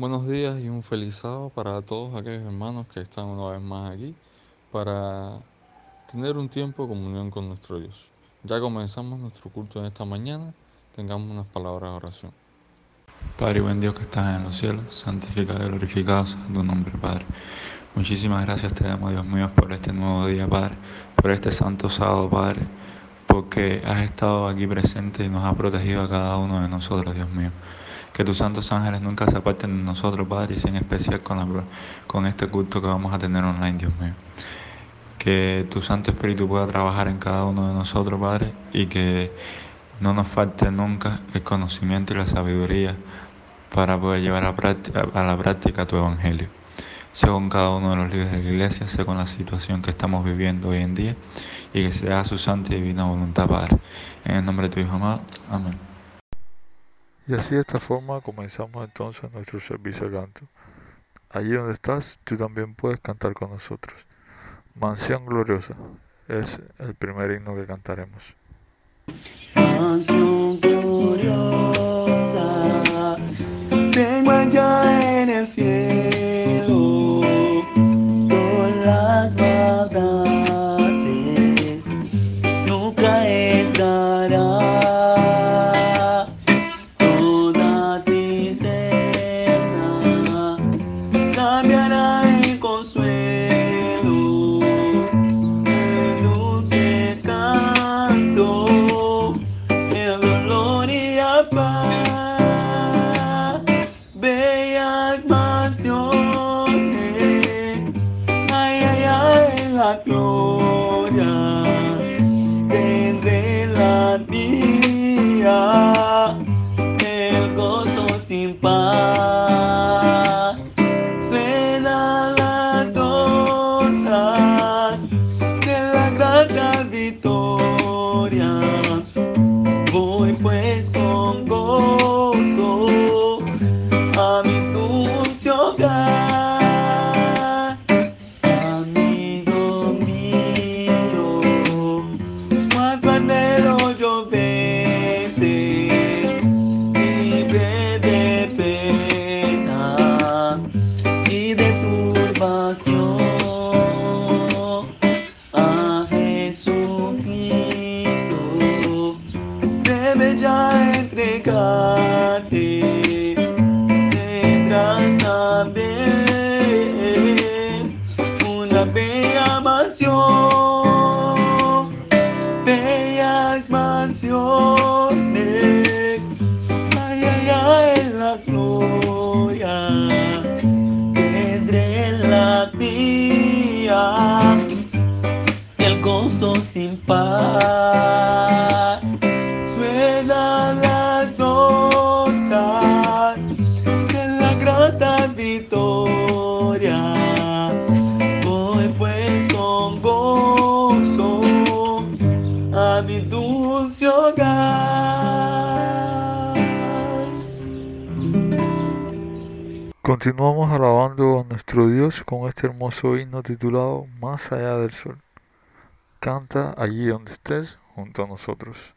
Buenos días y un feliz sábado para todos aquellos hermanos que están una vez más aquí para tener un tiempo de comunión con nuestro Dios. Ya comenzamos nuestro culto en esta mañana, tengamos unas palabras de oración. Padre y buen Dios que estás en los cielos, santificado y glorificado sea tu nombre, Padre. Muchísimas gracias te damos, Dios mío, por este nuevo día, Padre, por este santo sábado, Padre, porque has estado aquí presente y nos has protegido a cada uno de nosotros, Dios mío. Que tus santos ángeles nunca se aparten de nosotros, Padre, y en especial con, este culto que vamos a tener online, Dios mío. Que tu Santo Espíritu pueda trabajar en cada uno de nosotros, Padre, y que no nos falte nunca el conocimiento y la sabiduría para poder llevar a la práctica tu Evangelio. Sea con cada uno de los líderes de la iglesia, sea con la situación que estamos viviendo hoy en día, y que sea su santa y divina voluntad, Padre. En el nombre de tu Hijo amado. Amén. Y así de esta forma comenzamos entonces nuestro servicio de canto. Allí donde estás, tú también puedes cantar con nosotros. Mansión Gloriosa es el primer himno que cantaremos. Mansión gloriosa, tengo allá Bye-bye. pasión. Mi dulce hogar Continuamos alabando a nuestro Dios con este hermoso himno titulado Más allá del sol. Canta allí donde estés junto a nosotros.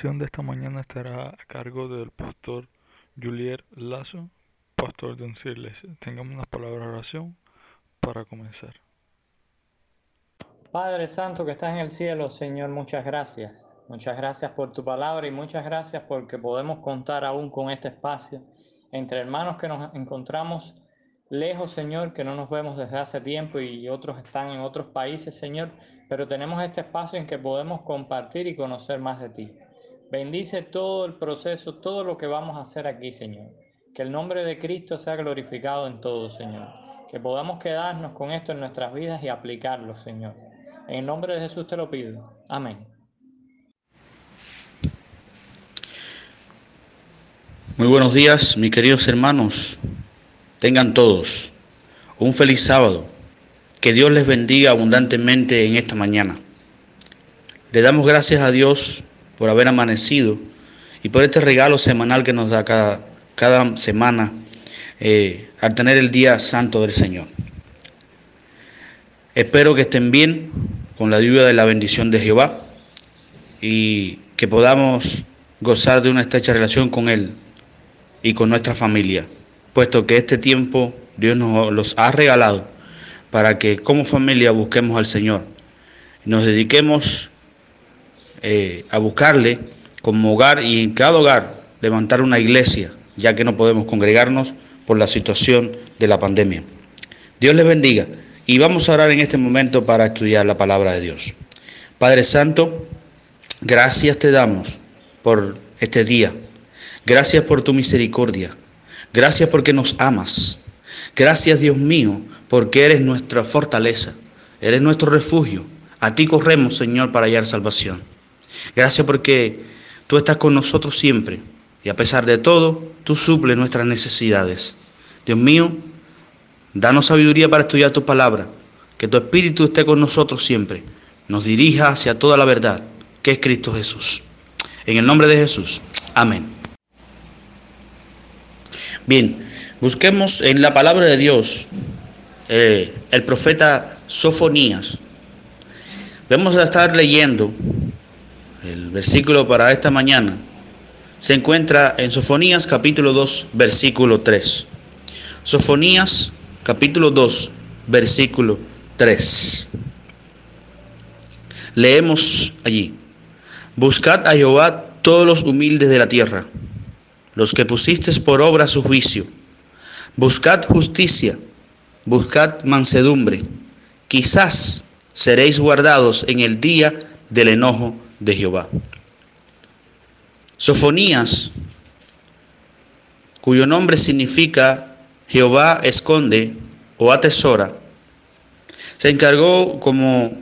Predicación de esta mañana estará a cargo del pastor Julier Lazo, pastor de nuestra iglesia. Tengamos una palabra de oración para comenzar. Padre Santo que estás en el cielo, Señor, muchas gracias. Muchas gracias por tu palabra y muchas gracias porque podemos contar aún con este espacio entre hermanos que nos encontramos lejos, Señor, que no nos vemos desde hace tiempo y otros están en otros países, Señor, pero tenemos este espacio en que podemos compartir y conocer más de ti. Bendice todo el proceso, todo lo que vamos a hacer aquí, Señor. Que el nombre de Cristo sea glorificado en todo, Señor. Que podamos quedarnos con esto en nuestras vidas y aplicarlo, Señor. En el nombre de Jesús te lo pido. Amén. Muy buenos días, mis queridos hermanos. Tengan todos un feliz sábado. Que Dios les bendiga abundantemente en esta mañana. Le damos gracias a Dios por haber amanecido y por este regalo semanal que nos da cada, cada semana eh, al tener el día santo del Señor. Espero que estén bien con la lluvia de la bendición de Jehová y que podamos gozar de una estrecha relación con Él y con nuestra familia, puesto que este tiempo Dios nos los ha regalado para que como familia busquemos al Señor, nos dediquemos eh, a buscarle como hogar y en cada hogar levantar una iglesia, ya que no podemos congregarnos por la situación de la pandemia. Dios les bendiga y vamos a orar en este momento para estudiar la palabra de Dios. Padre Santo, gracias te damos por este día. Gracias por tu misericordia. Gracias porque nos amas. Gracias Dios mío porque eres nuestra fortaleza. Eres nuestro refugio. A ti corremos, Señor, para hallar salvación. Gracias porque tú estás con nosotros siempre. Y a pesar de todo, tú suples nuestras necesidades. Dios mío, danos sabiduría para estudiar tu palabra. Que tu Espíritu esté con nosotros siempre. Nos dirija hacia toda la verdad, que es Cristo Jesús. En el nombre de Jesús. Amén. Bien, busquemos en la palabra de Dios eh, el profeta Sofonías. Vamos a estar leyendo el versículo para esta mañana. Se encuentra en Sofonías capítulo 2, versículo 3. Sofonías capítulo 2, versículo 3. Leemos allí. Buscad a Jehová todos los humildes de la tierra, los que pusisteis por obra su juicio. Buscad justicia, buscad mansedumbre. Quizás seréis guardados en el día del enojo de Jehová. Sofonías, cuyo nombre significa Jehová esconde o atesora, se encargó como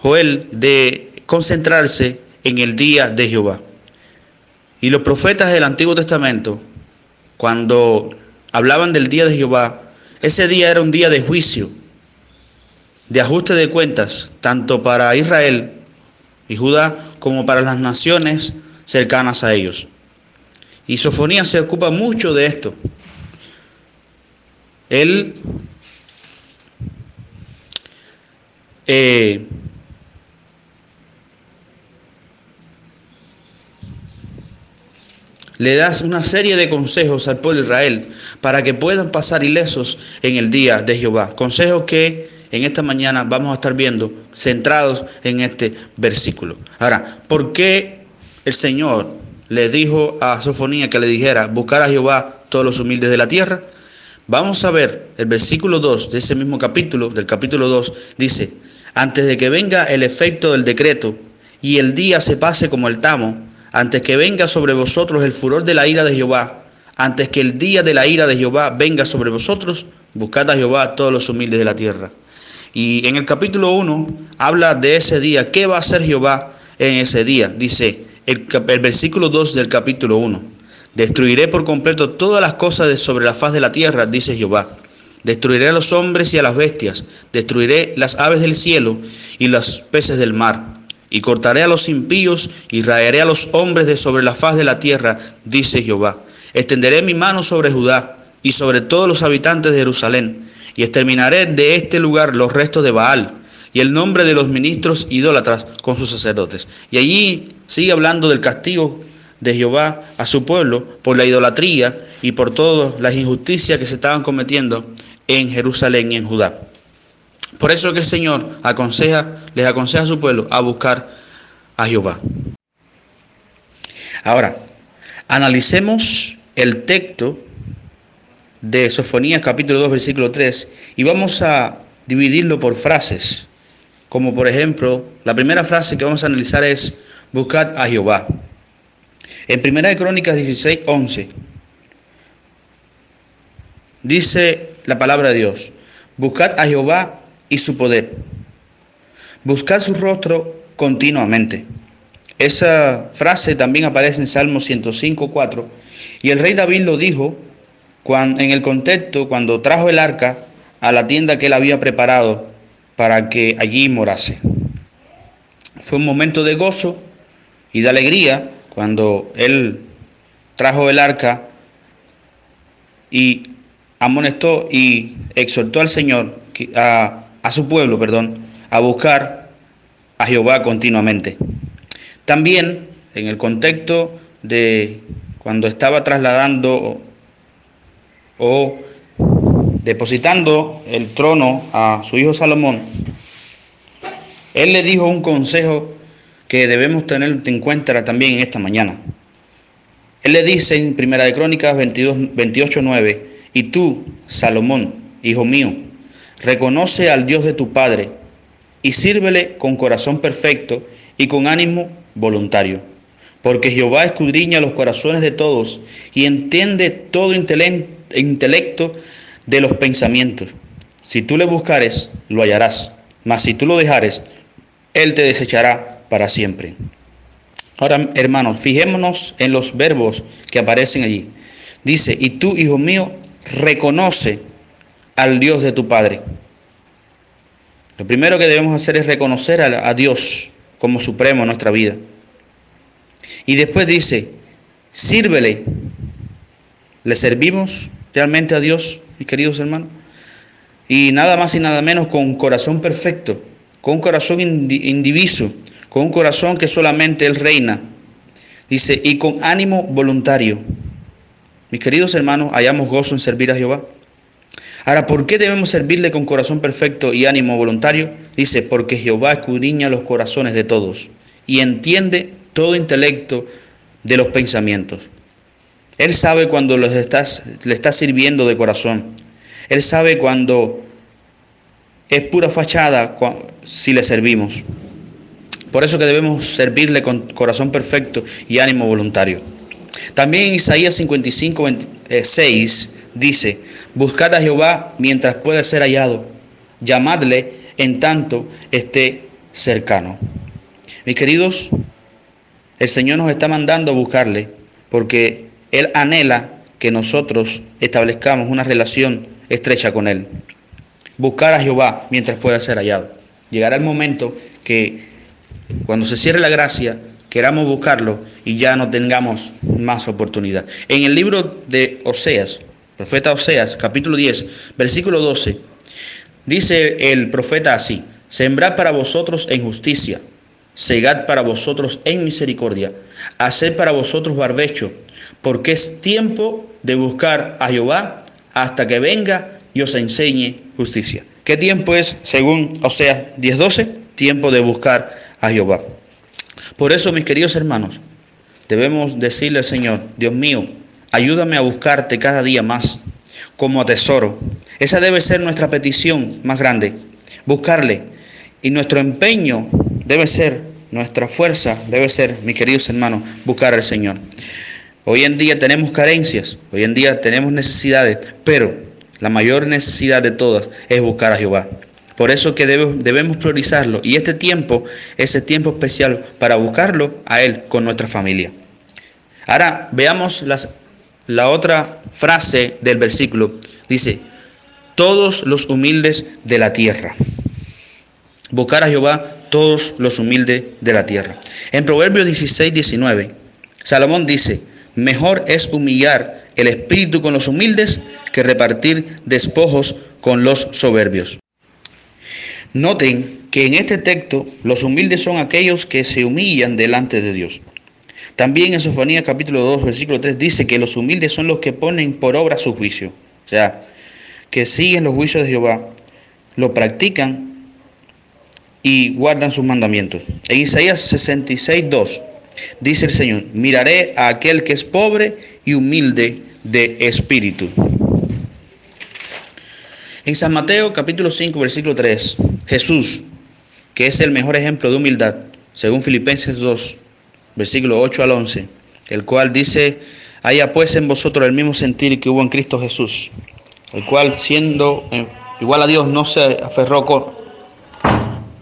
Joel de concentrarse en el día de Jehová. Y los profetas del Antiguo Testamento, cuando hablaban del día de Jehová, ese día era un día de juicio, de ajuste de cuentas, tanto para Israel y Judá como para las naciones cercanas a ellos. Y Sofonía se ocupa mucho de esto. Él eh, le das una serie de consejos al pueblo de Israel para que puedan pasar ilesos en el día de Jehová. Consejos que en esta mañana vamos a estar viendo centrados en este versículo. Ahora, ¿por qué el Señor le dijo a Sofonía que le dijera buscar a Jehová todos los humildes de la tierra? Vamos a ver el versículo 2 de ese mismo capítulo, del capítulo 2, dice, antes de que venga el efecto del decreto y el día se pase como el tamo, antes que venga sobre vosotros el furor de la ira de Jehová, antes que el día de la ira de Jehová venga sobre vosotros, buscad a Jehová todos los humildes de la tierra. Y en el capítulo 1 habla de ese día, ¿qué va a hacer Jehová en ese día? Dice el, el versículo 2 del capítulo 1, destruiré por completo todas las cosas de sobre la faz de la tierra, dice Jehová. Destruiré a los hombres y a las bestias, destruiré las aves del cielo y los peces del mar y cortaré a los impíos y raeré a los hombres de sobre la faz de la tierra, dice Jehová. Extenderé mi mano sobre Judá y sobre todos los habitantes de Jerusalén, y exterminaré de este lugar los restos de Baal y el nombre de los ministros idólatras con sus sacerdotes. Y allí sigue hablando del castigo de Jehová a su pueblo por la idolatría y por todas las injusticias que se estaban cometiendo en Jerusalén y en Judá. Por eso que el Señor aconseja, les aconseja a su pueblo a buscar a Jehová. Ahora, analicemos el texto de Sofonías capítulo 2 versículo 3 y vamos a dividirlo por frases. Como por ejemplo, la primera frase que vamos a analizar es buscad a Jehová. En Primera de Crónicas 16, 11 dice la palabra de Dios, buscad a Jehová y su poder, buscad su rostro continuamente. Esa frase también aparece en Salmo 105, 4 y el rey David lo dijo en el contexto cuando trajo el arca a la tienda que él había preparado para que allí morase. Fue un momento de gozo y de alegría cuando él trajo el arca y amonestó y exhortó al Señor, a, a su pueblo, perdón, a buscar a Jehová continuamente. También en el contexto de cuando estaba trasladando o depositando el trono a su hijo Salomón, él le dijo un consejo que debemos tener en cuenta también en esta mañana. Él le dice en Primera de Crónicas 22, 28, 9, y tú, Salomón, hijo mío, reconoce al Dios de tu Padre y sírvele con corazón perfecto y con ánimo voluntario. Porque Jehová escudriña los corazones de todos y entiende todo intelecto de los pensamientos. Si tú le buscares, lo hallarás, mas si tú lo dejares, él te desechará para siempre. Ahora, hermanos, fijémonos en los verbos que aparecen allí. Dice, y tú, hijo mío, reconoce al Dios de tu Padre. Lo primero que debemos hacer es reconocer a, a Dios como supremo en nuestra vida. Y después dice, sírvele. ¿Le servimos realmente a Dios, mis queridos hermanos? Y nada más y nada menos con corazón perfecto, con un corazón indiviso, con un corazón que solamente Él reina. Dice, y con ánimo voluntario. Mis queridos hermanos, hayamos gozo en servir a Jehová. Ahora, ¿por qué debemos servirle con corazón perfecto y ánimo voluntario? Dice, porque Jehová escudriña los corazones de todos y entiende todo intelecto de los pensamientos. Él sabe cuando le estás sirviendo de corazón. Él sabe cuando es pura fachada si le servimos. Por eso que debemos servirle con corazón perfecto y ánimo voluntario. También Isaías 55, 6 dice, buscad a Jehová mientras pueda ser hallado, llamadle en tanto esté cercano. Mis queridos, el Señor nos está mandando a buscarle porque Él anhela que nosotros establezcamos una relación estrecha con Él. Buscar a Jehová mientras pueda ser hallado. Llegará el momento que cuando se cierre la gracia, queramos buscarlo y ya no tengamos más oportunidad. En el libro de Oseas, profeta Oseas, capítulo 10, versículo 12, dice el profeta así, sembrad para vosotros en justicia segad para vosotros en misericordia, haced para vosotros barbecho, porque es tiempo de buscar a Jehová hasta que venga y os enseñe justicia. ¿Qué tiempo es, según Oseas 10:12? Tiempo de buscar a Jehová. Por eso, mis queridos hermanos, debemos decirle al Señor, Dios mío, ayúdame a buscarte cada día más como a tesoro. Esa debe ser nuestra petición más grande, buscarle. Y nuestro empeño debe ser, nuestra fuerza debe ser, mis queridos hermanos, buscar al Señor. Hoy en día tenemos carencias, hoy en día tenemos necesidades, pero la mayor necesidad de todas es buscar a Jehová. Por eso que debemos priorizarlo y este tiempo es el tiempo especial para buscarlo a Él con nuestra familia. Ahora veamos las, la otra frase del versículo. Dice, todos los humildes de la tierra. Buscar a Jehová todos los humildes de la tierra. En Proverbios 16, 19, Salomón dice, mejor es humillar el espíritu con los humildes que repartir despojos con los soberbios. Noten que en este texto los humildes son aquellos que se humillan delante de Dios. También en Sofonía capítulo 2, versículo 3 dice que los humildes son los que ponen por obra su juicio. O sea, que siguen los juicios de Jehová, lo practican y guardan sus mandamientos. En Isaías 66, 2 dice el Señor, miraré a aquel que es pobre y humilde de espíritu. En San Mateo capítulo 5, versículo 3, Jesús, que es el mejor ejemplo de humildad, según Filipenses 2, versículo 8 al 11, el cual dice, haya pues en vosotros el mismo sentir que hubo en Cristo Jesús, el cual siendo eh, igual a Dios no se aferró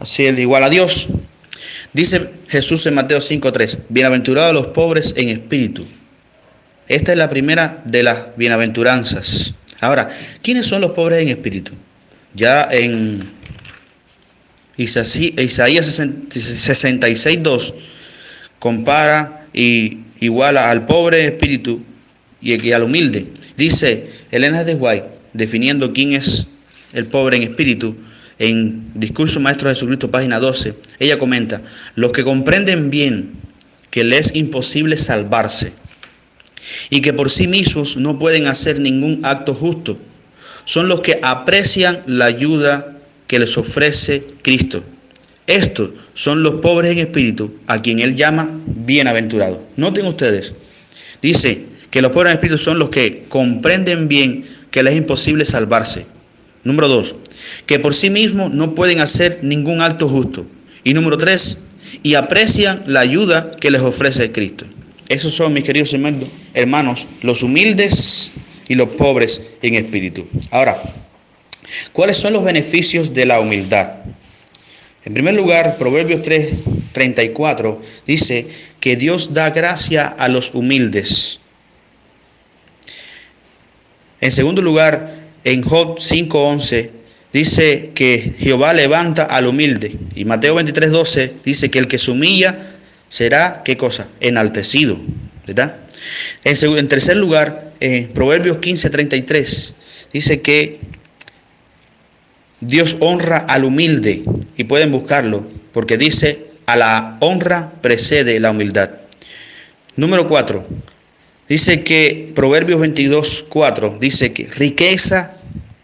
así el igual a Dios. Dice Jesús en Mateo 5:3, bienaventurados los pobres en espíritu. Esta es la primera de las bienaventuranzas. Ahora, ¿quiénes son los pobres en espíritu? Ya en Isaías 66:2 compara y iguala al pobre espíritu y al humilde. Dice Elena de White, definiendo quién es el pobre en espíritu, en Discurso Maestro Jesucristo, página 12, ella comenta, los que comprenden bien que les es imposible salvarse y que por sí mismos no pueden hacer ningún acto justo, son los que aprecian la ayuda que les ofrece Cristo. Estos son los pobres en espíritu, a quien Él llama bienaventurados. Noten ustedes, dice que los pobres en espíritu son los que comprenden bien que les es imposible salvarse. Número dos, que por sí mismos no pueden hacer ningún acto justo. Y número tres, y aprecian la ayuda que les ofrece Cristo. Esos son, mis queridos hermanos, los humildes y los pobres en espíritu. Ahora, ¿cuáles son los beneficios de la humildad? En primer lugar, Proverbios 3, 34 dice que Dios da gracia a los humildes. En segundo lugar, en Job 5:11 dice que Jehová levanta al humilde. Y Mateo 23:12 dice que el que se humilla será, ¿qué cosa? Enaltecido. ¿Verdad? En, tercer lugar, en Proverbios 15:33 dice que Dios honra al humilde. Y pueden buscarlo, porque dice, a la honra precede la humildad. Número 4. Dice que Proverbios 22, 4 dice que riqueza,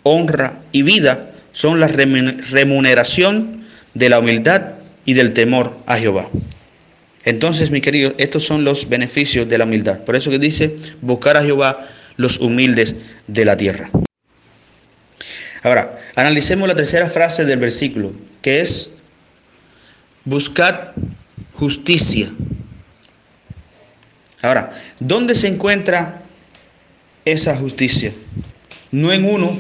honra y vida son la remuneración de la humildad y del temor a Jehová. Entonces, mi querido, estos son los beneficios de la humildad. Por eso que dice, buscar a Jehová los humildes de la tierra. Ahora, analicemos la tercera frase del versículo, que es, buscad justicia. Ahora, ¿dónde se encuentra esa justicia? No en uno,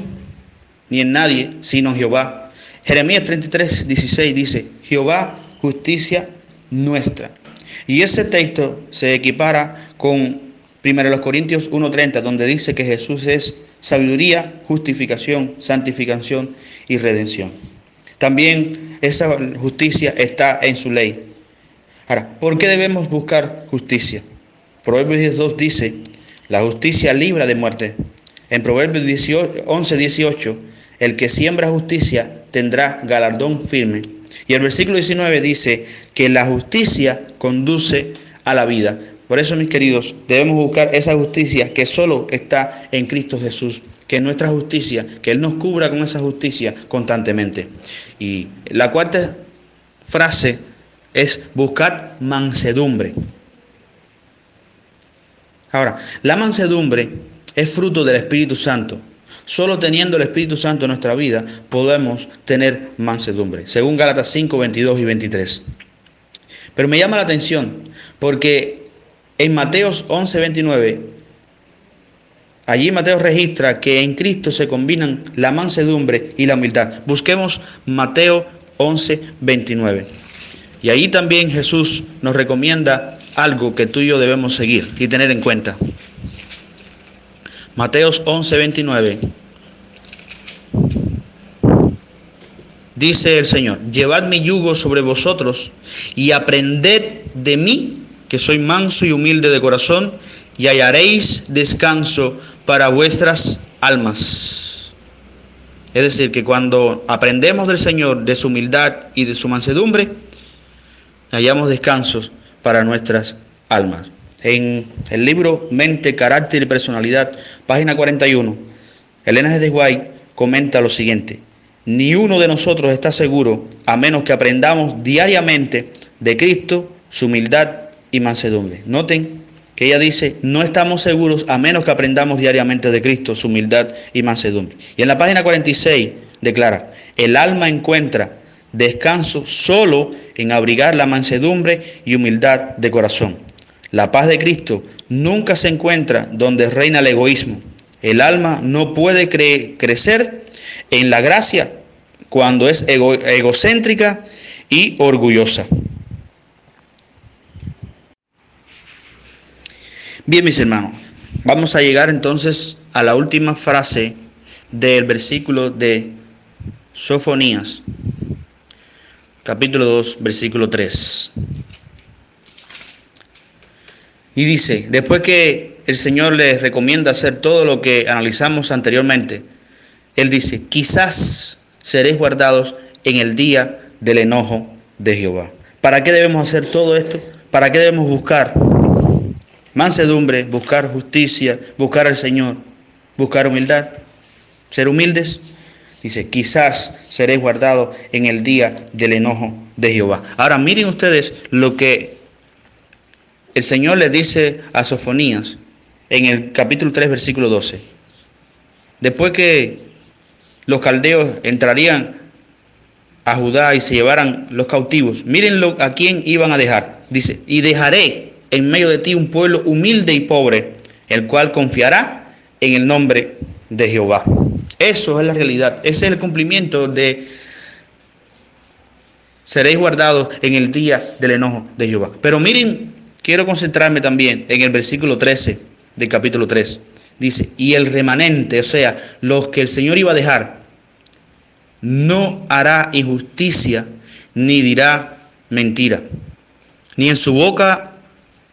ni en nadie, sino en Jehová. Jeremías 33, 16 dice, Jehová, justicia nuestra. Y ese texto se equipara con 1 Corintios 1.30, donde dice que Jesús es sabiduría, justificación, santificación y redención. También esa justicia está en su ley. Ahora, ¿por qué debemos buscar justicia? Proverbios 2 dice, la justicia libra de muerte. En Proverbios 11, 18, el que siembra justicia tendrá galardón firme. Y el versículo 19 dice que la justicia conduce a la vida. Por eso, mis queridos, debemos buscar esa justicia que solo está en Cristo Jesús, que es nuestra justicia, que Él nos cubra con esa justicia constantemente. Y la cuarta frase es buscar mansedumbre. Ahora, la mansedumbre es fruto del Espíritu Santo. Solo teniendo el Espíritu Santo en nuestra vida podemos tener mansedumbre, según Gálatas 5, 22 y 23. Pero me llama la atención porque en Mateos 11, 29, allí Mateo registra que en Cristo se combinan la mansedumbre y la humildad. Busquemos Mateo 11, 29. Y ahí también Jesús nos recomienda algo que tú y yo debemos seguir y tener en cuenta. Mateos 11, 29. Dice el Señor, llevad mi yugo sobre vosotros y aprended de mí, que soy manso y humilde de corazón, y hallaréis descanso para vuestras almas. Es decir, que cuando aprendemos del Señor, de su humildad y de su mansedumbre, hallamos descansos para nuestras almas. En el libro Mente, Carácter y Personalidad, página 41, Elena G. de White comenta lo siguiente. Ni uno de nosotros está seguro a menos que aprendamos diariamente de Cristo, su humildad y mansedumbre. Noten que ella dice, no estamos seguros a menos que aprendamos diariamente de Cristo, su humildad y mansedumbre. Y en la página 46 declara, el alma encuentra descanso solo en abrigar la mansedumbre y humildad de corazón. La paz de Cristo nunca se encuentra donde reina el egoísmo. El alma no puede cre crecer en la gracia cuando es ego egocéntrica y orgullosa. Bien, mis hermanos, vamos a llegar entonces a la última frase del versículo de Sofonías, capítulo 2, versículo 3. Y dice, después que el Señor les recomienda hacer todo lo que analizamos anteriormente, Él dice, quizás seréis guardados en el día del enojo de Jehová. ¿Para qué debemos hacer todo esto? ¿Para qué debemos buscar mansedumbre, buscar justicia, buscar al Señor, buscar humildad, ser humildes? Dice, quizás seréis guardados en el día del enojo de Jehová. Ahora miren ustedes lo que el Señor le dice a Sofonías en el capítulo 3, versículo 12. Después que los caldeos entrarían a Judá y se llevaran los cautivos, mírenlo a quién iban a dejar. Dice, y dejaré en medio de ti un pueblo humilde y pobre, el cual confiará en el nombre de Jehová. Eso es la realidad, ese es el cumplimiento de seréis guardados en el día del enojo de Jehová. Pero miren, quiero concentrarme también en el versículo 13 del capítulo 3. Dice, y el remanente, o sea, los que el Señor iba a dejar, no hará injusticia ni dirá mentira, ni en su boca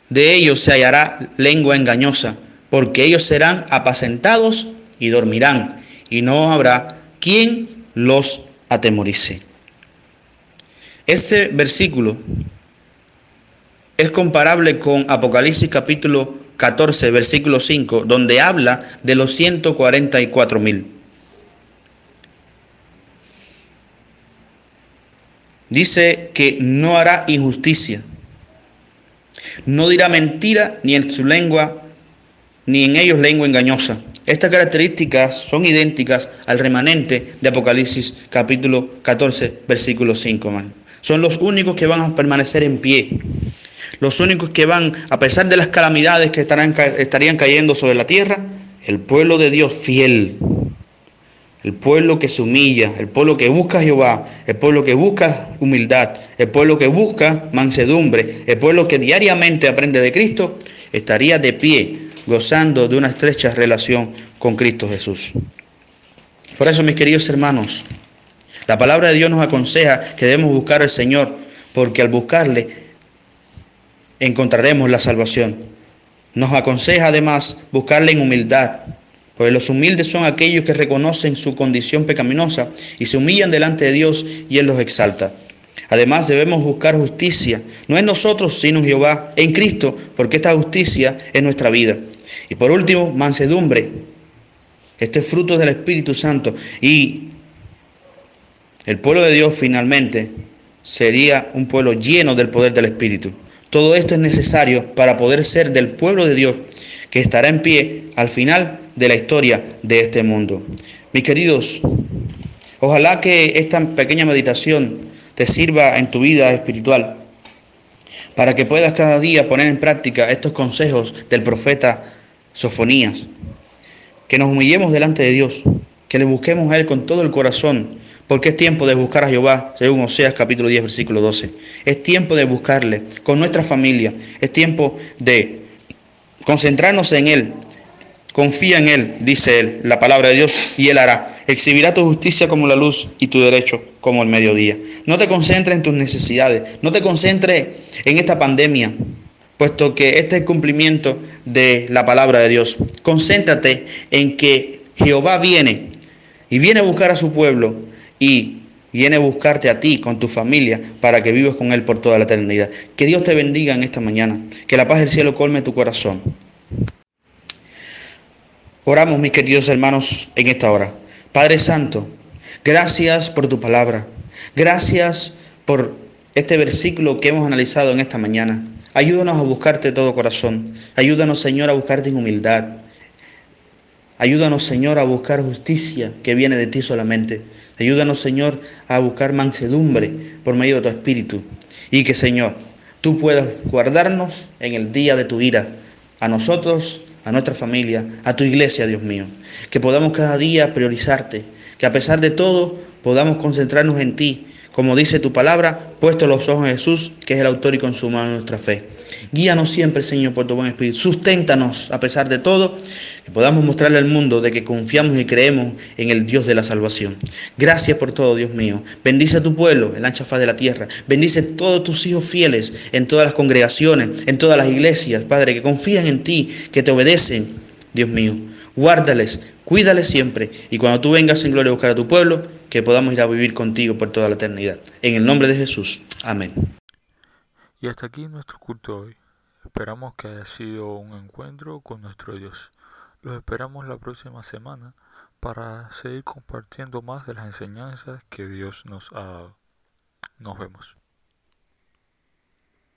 de ellos se hallará lengua engañosa, porque ellos serán apacentados y dormirán, y no habrá quien los atemorice. Este versículo es comparable con Apocalipsis capítulo 14, versículo 5, donde habla de los 144 mil. Dice que no hará injusticia, no dirá mentira ni en su lengua, ni en ellos lengua engañosa. Estas características son idénticas al remanente de Apocalipsis capítulo 14, versículo 5. Man. Son los únicos que van a permanecer en pie. Los únicos que van, a pesar de las calamidades que estarán, estarían cayendo sobre la tierra, el pueblo de Dios fiel, el pueblo que se humilla, el pueblo que busca a Jehová, el pueblo que busca humildad, el pueblo que busca mansedumbre, el pueblo que diariamente aprende de Cristo, estaría de pie, gozando de una estrecha relación con Cristo Jesús. Por eso, mis queridos hermanos, la palabra de Dios nos aconseja que debemos buscar al Señor, porque al buscarle encontraremos la salvación. Nos aconseja además buscarle en humildad, porque los humildes son aquellos que reconocen su condición pecaminosa y se humillan delante de Dios y Él los exalta. Además debemos buscar justicia, no en nosotros, sino en Jehová, en Cristo, porque esta justicia es nuestra vida. Y por último, mansedumbre. Este es fruto del Espíritu Santo. Y el pueblo de Dios finalmente sería un pueblo lleno del poder del Espíritu. Todo esto es necesario para poder ser del pueblo de Dios que estará en pie al final de la historia de este mundo. Mis queridos, ojalá que esta pequeña meditación te sirva en tu vida espiritual para que puedas cada día poner en práctica estos consejos del profeta Sofonías. Que nos humillemos delante de Dios, que le busquemos a Él con todo el corazón, porque es tiempo de buscar a Jehová, según Oseas capítulo 10, versículo 12. Es tiempo de buscarle con nuestra familia. Es tiempo de concentrarnos en Él. Confía en Él, dice Él, la palabra de Dios, y Él hará. Exhibirá tu justicia como la luz y tu derecho como el mediodía. No te concentres en tus necesidades. No te concentres en esta pandemia, puesto que este es el cumplimiento de la palabra de Dios. Concéntrate en que Jehová viene y viene a buscar a su pueblo y viene a buscarte a ti con tu familia para que vivas con Él por toda la eternidad. Que Dios te bendiga en esta mañana, que la paz del cielo colme tu corazón. Oramos, mis queridos hermanos, en esta hora. Padre Santo, gracias por tu palabra. Gracias por este versículo que hemos analizado en esta mañana. Ayúdanos a buscarte de todo corazón. Ayúdanos, Señor, a buscarte en humildad. Ayúdanos, Señor, a buscar justicia que viene de ti solamente. Ayúdanos, Señor, a buscar mansedumbre por medio de tu Espíritu. Y que, Señor, tú puedas guardarnos en el día de tu ira, a nosotros, a nuestra familia, a tu iglesia, Dios mío. Que podamos cada día priorizarte, que a pesar de todo podamos concentrarnos en ti como dice tu palabra, puesto los ojos en Jesús, que es el autor y consumador de nuestra fe. Guíanos siempre, Señor, por tu buen espíritu. Susténtanos a pesar de todo, que podamos mostrarle al mundo de que confiamos y creemos en el Dios de la salvación. Gracias por todo, Dios mío. Bendice a tu pueblo en la ancha faz de la tierra. Bendice a todos tus hijos fieles en todas las congregaciones, en todas las iglesias, Padre, que confían en ti, que te obedecen, Dios mío. Guárdales, cuídales siempre. Y cuando tú vengas en gloria a buscar a tu pueblo, que podamos ir a vivir contigo por toda la eternidad. En el nombre de Jesús. Amén. Y hasta aquí nuestro culto hoy. Esperamos que haya sido un encuentro con nuestro Dios. Los esperamos la próxima semana para seguir compartiendo más de las enseñanzas que Dios nos ha dado. Nos vemos.